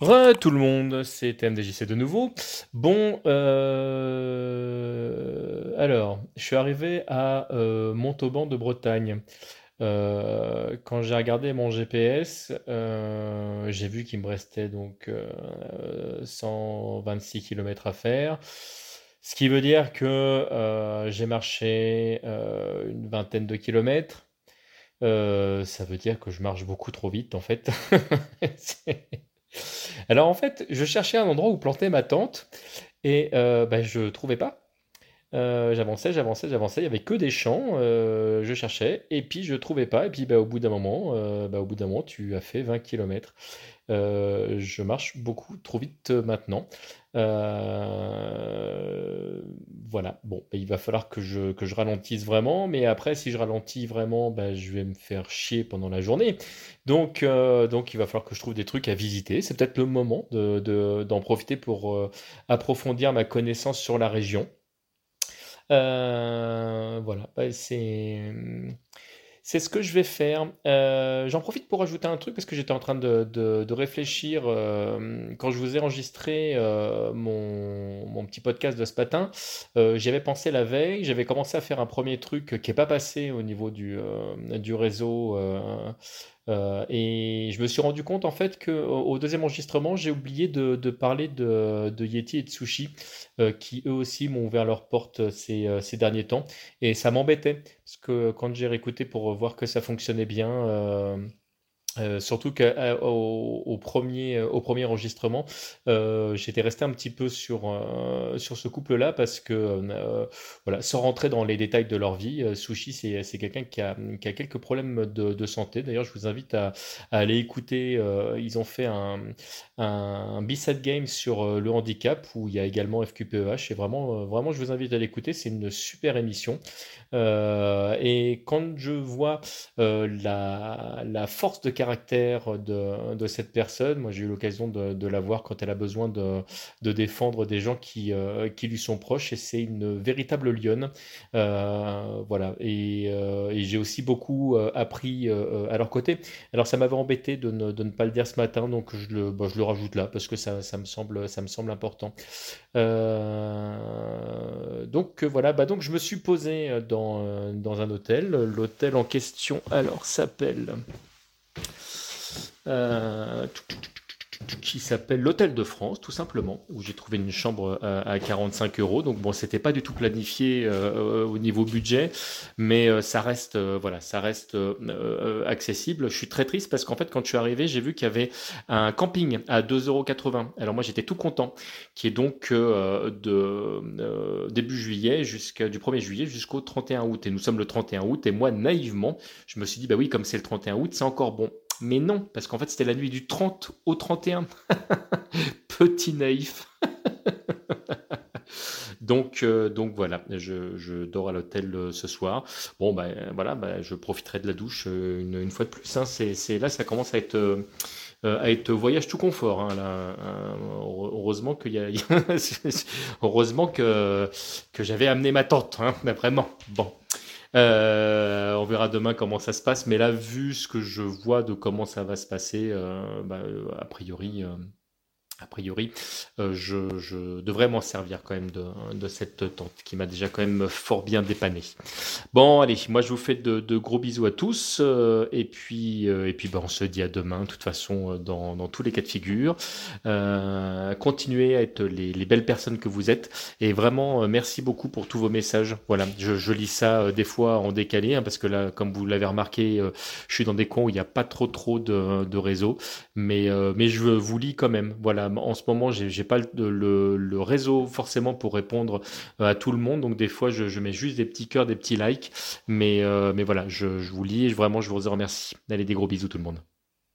Re tout le monde, c'est TMDJC de nouveau. Bon, euh, alors, je suis arrivé à euh, Montauban de Bretagne. Euh, quand j'ai regardé mon GPS, j'ai vu qu'il me restait donc euh, 126 km à faire. Ce qui veut dire que j'ai marché une vingtaine de kilomètres. Ça veut dire que je marche beaucoup trop vite en fait. Alors en fait, je cherchais un endroit où planter ma tente et euh, bah, je trouvais pas. Euh, j'avançais, j'avançais, j'avançais, il y avait que des champs, euh, je cherchais et puis je trouvais pas et puis bah, au bout d'un moment, euh, bah, au bout d'un moment, tu as fait 20 km. je marche beaucoup trop vite maintenant. Voilà, bon, bah, il va falloir que je, ralentisse vraiment, mais après, si je ralentis vraiment, bah, je vais me faire chier pendant la journée. Donc, euh, donc il va falloir que je trouve des trucs à visiter. C'est peut-être le moment de, de- d'en profiter pour euh, approfondir ma connaissance sur la région. Euh, voilà, bah, c'est c'est ce que je vais faire. Euh, j'en profite pour ajouter un truc parce que j'étais en train de, réfléchir euh, quand je vous ai enregistré euh, mon, petit podcast de ce matin. euh, j'y avais pensé la veille. J'avais commencé à faire un premier truc qui n'est pas passé au niveau du réseau. Euh, et je me suis rendu compte en fait que au deuxième enregistrement, j'ai oublié de, parler de, Yeti et de Sushi, euh, qui eux aussi m'ont ouvert leurs portes euh, ces derniers temps. Et ça m'embêtait, parce que quand j'ai réécouté pour voir que ça fonctionnait bien, euh, euh, surtout qu'au au premier, euh, au premier enregistrement, euh, j'étais resté un petit peu sur, euh, sur ce couple-là parce que, euh, voilà, sans rentrer dans les détails de leur vie, euh, Sushi, c'est, quelqu'un qui a, qui a quelques problèmes de, santé. D'ailleurs, je vous invite à, aller écouter. euh, ils ont fait un, un, B-Side Game sur euh, le handicap où il y a également FQPEH. Et vraiment, euh, vraiment, je vous invite à l'écouter. C'est une super émission. Euh, et quand je vois euh, la, la force de caractère de, cette personne. Moi, j'ai eu l'occasion de, la voir quand elle a besoin de, défendre des gens qui, euh, qui lui sont proches, et c'est une véritable lionne. Euh, voilà, et, euh, et j'ai aussi beaucoup appris à leur côté. Alors, ça m'avait embêté de ne, pas le dire ce matin, donc je le, bah, rajoute là parce que ça, me semble, important. Donc voilà, bah donc je me suis posé dans, dans un hôtel. L'hôtel en question, alors, s'appelle euh, qui s'appelle l'Hôtel de France, tout simplement, où j'ai trouvé une chambre à, à 45 euros. Donc bon, c'était pas du tout planifié euh, au niveau budget, mais euh, ça reste, voilà, ça reste accessible. Je suis très triste parce qu'en fait, quand je suis arrivé, j'ai vu qu'il y avait un camping à 2,80 euros. Alors moi, j'étais tout content, qui est donc de début juillet du 1er juillet jusqu'au 31 août. Et nous sommes le 31 août. Et moi, naïvement, je me suis dit, bah oui, comme c'est le 31 août, c'est encore bon. Mais non, parce qu'en fait, c'était la nuit du 30 au 31. Petit naïf. Donc, euh, donc voilà, je, dors à l'hôtel euh, ce soir. Bon, ben voilà, ben, je profiterai de la douche euh, une, fois de plus. hein. C'est, là, ça commence à être, à être voyage tout confort. hein. Euh, heureusement qu'il y a, heureusement que, que j'avais amené ma tante, hein, vraiment. Bon. Euh, on verra demain comment ça se passe, mais là, vu ce que je vois de comment ça va se passer, euh, bah, euh, a priori, euh, a priori, euh, je, devrais m'en servir quand même de, cette tente qui m'a déjà quand même fort bien dépanné. Bon, allez, moi je vous fais de, gros bisous à tous, euh, et puis, euh, et puis bah, on se dit à demain, de toute façon, dans, tous les cas de figure. Continuez à être les, les belles personnes que vous êtes, et vraiment, merci beaucoup pour tous vos messages. Voilà, je, lis ça des fois en décalé, hein, parce que là, comme vous l'avez remarqué, je suis dans des coins où il n'y a pas trop trop de, de réseau, mais je vous lis quand même. Voilà, en ce moment, j'ai pas le, réseau forcément pour répondre euh, à tout le monde, donc des fois, je, mets juste des petits cœurs, des petits likes, mais, euh, mais voilà, je, je vous lis et vraiment, je vous remercie. Allez, des gros bisous tout le monde.